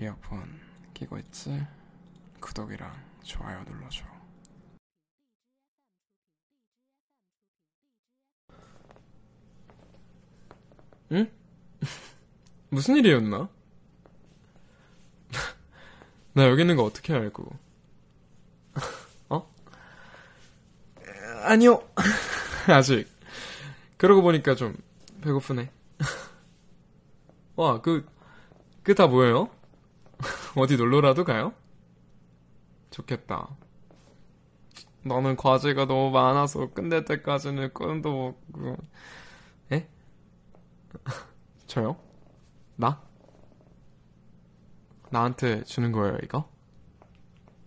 이어폰 끼고 있지? 구독이랑 좋아요 눌러줘. 응? 무슨 일이었나? 나 여기 있는 거 어떻게 알고? 어? 아니요. 아직. 그러고 보니까 좀 배고프네. 와, 그, 그 다 뭐예요? 어디 놀러라도 가요? 좋겠다. 나는 과제가 너무 많아서 끝낼 때까지는 꿈도 못, 에? 저요? 나? 나한테 주는 거예요, 이거?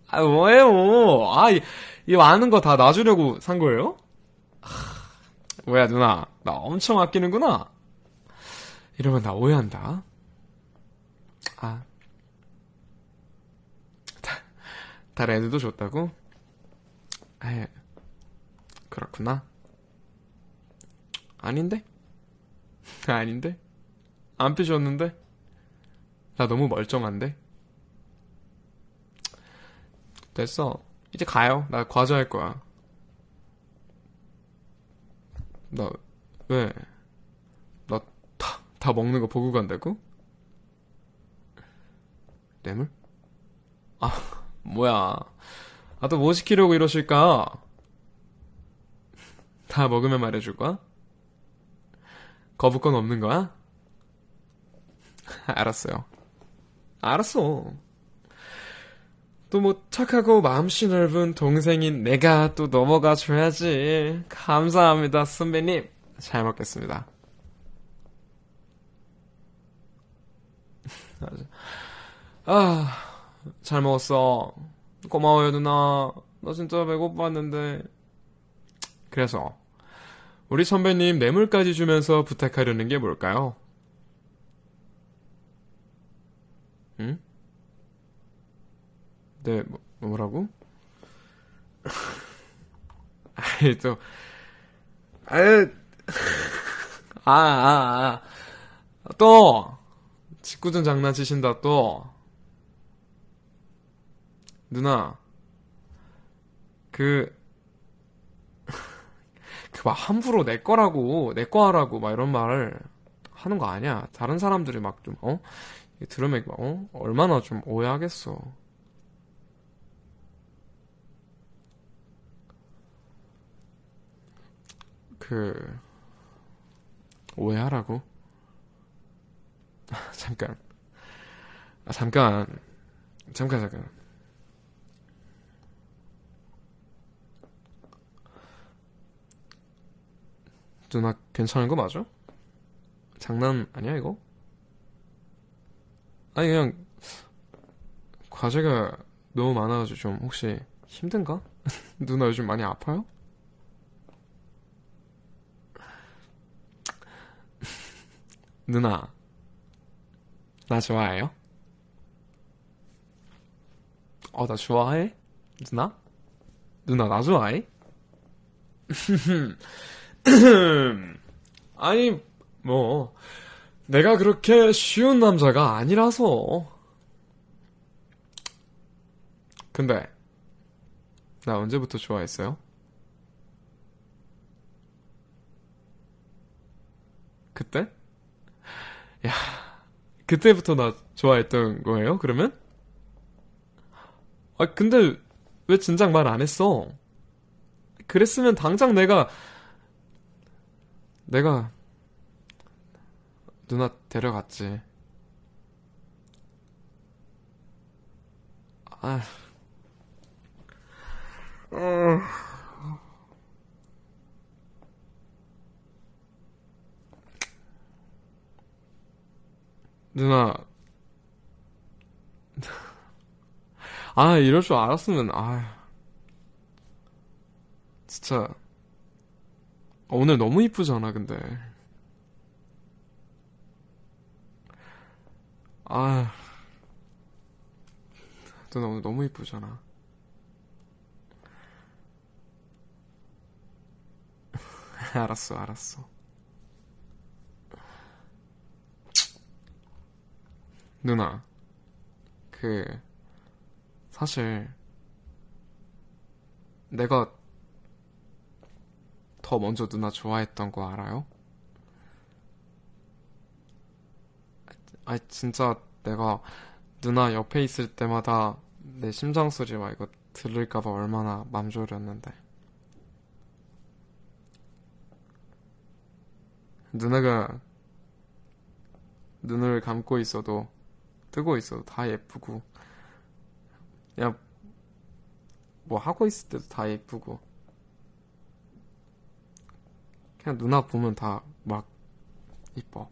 아, 뭐예요? 아, 이, 이 많은 거다 놔주려고 산 거예요? 하, 뭐야, 누나. 나 엄청 아끼는구나. 이러면 나 오해한다. 아. 다, 다른 애들도 줬다고? 에, 그렇구나. 아닌데? 아닌데? 안 삐졌는데? 나 너무 멀쩡한데? 됐어. 이제 가요. 나 과제할 거야. 나, 왜? 나 다, 다 먹는 거 보고 간다고? 뇌물? 아, 뭐야. 아, 또 뭐 시키려고 이러실까? 다 먹으면 말해줄 거야? 거부권 없는 거야? 알았어요. 알았어. 또 뭐 착하고 마음씨 넓은 동생인 내가 또 넘어가 줘야지. 감사합니다, 선배님. 잘 먹겠습니다. 아, 잘 먹었어. 고마워요, 누나. 나 진짜 배고팠는데. 그래서, 우리 선배님 뇌물까지 주면서 부탁하려는 게 뭘까요? 응? 네, 뭐, 뭐라고? 아이, 또, 아유, 아, 아, 아. 또, 직구전 장난치신다, 또. 누나, 그, 그 막 함부로 내 거라고, 내 거 하라고, 막 이런 말을 하는 거 아니야. 다른 사람들이 막 좀, 어? 들으면, 막, 어? 얼마나 좀 오해하겠어. 그, 오해하라고? 잠깐. 아, 잠깐. 잠깐, 잠깐. 누나 괜찮은 거 맞아? 장난 아니야 이거? 아니 그냥 과제가 너무 많아가지고 좀 혹시 힘든가? 누나 요즘 많이 아파요? 누나 나 좋아해요? 어 나 좋아해? 누나? 누나 나 좋아해? 아니, 뭐, 내가 그렇게 쉬운 남자가 아니라서. 근데, 나 언제부터 좋아했어요? 그때? 야, 그때부터 나 좋아했던 거예요, 그러면? 아, 근데, 왜 진작 말 안 했어? 그랬으면 당장 내가 내가 누나 데려갔지. 아, 어... 누나, 아 이럴 줄 알았으면 아, 진짜. 오늘 너무 이쁘잖아, 근데. 아. 누나 오늘 너무 이쁘잖아. 알았어, 알았어. 누나, 그, 사실, 내가 더 먼저 누나 좋아했던 거 알아요? 아, 진짜 내가 누나 옆에 있을 때마다 내 심장 소리 막 이거 들을까봐 얼마나 맘 졸였는데. 누나가 눈을 감고 있어도 뜨고 있어도 다 예쁘고 그냥 뭐 하고 있을 때도 다 예쁘고 그냥 누나 보면 다 막 이뻐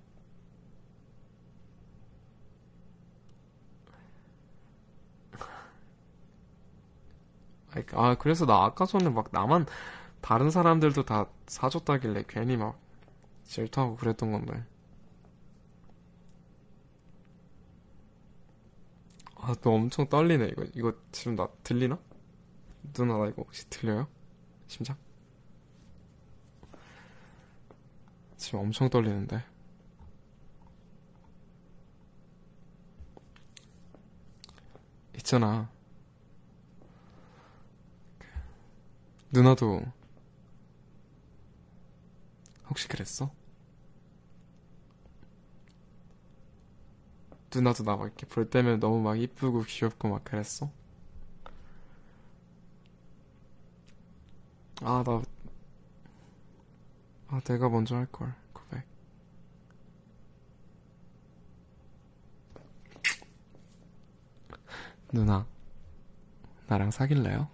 아 그래서 나 아까 전에 막 나만 다른 사람들도 다 사줬다길래 괜히 막 질투하고 그랬던 건데 아, 너 엄청 떨리네, 이거. 이거 지금 나 들리나? 누나, 나 이거 혹시 들려요? 심장? 지금 엄청 떨리는데. 있잖아. 그, 누나도 혹시 그랬어? 누나도 나 막 이렇게 볼 때면 너무 막 이쁘고 귀엽고 막 그랬어? 아, 나, 아, 내가 먼저 할걸, 고백. 누나, 나랑 사귈래요?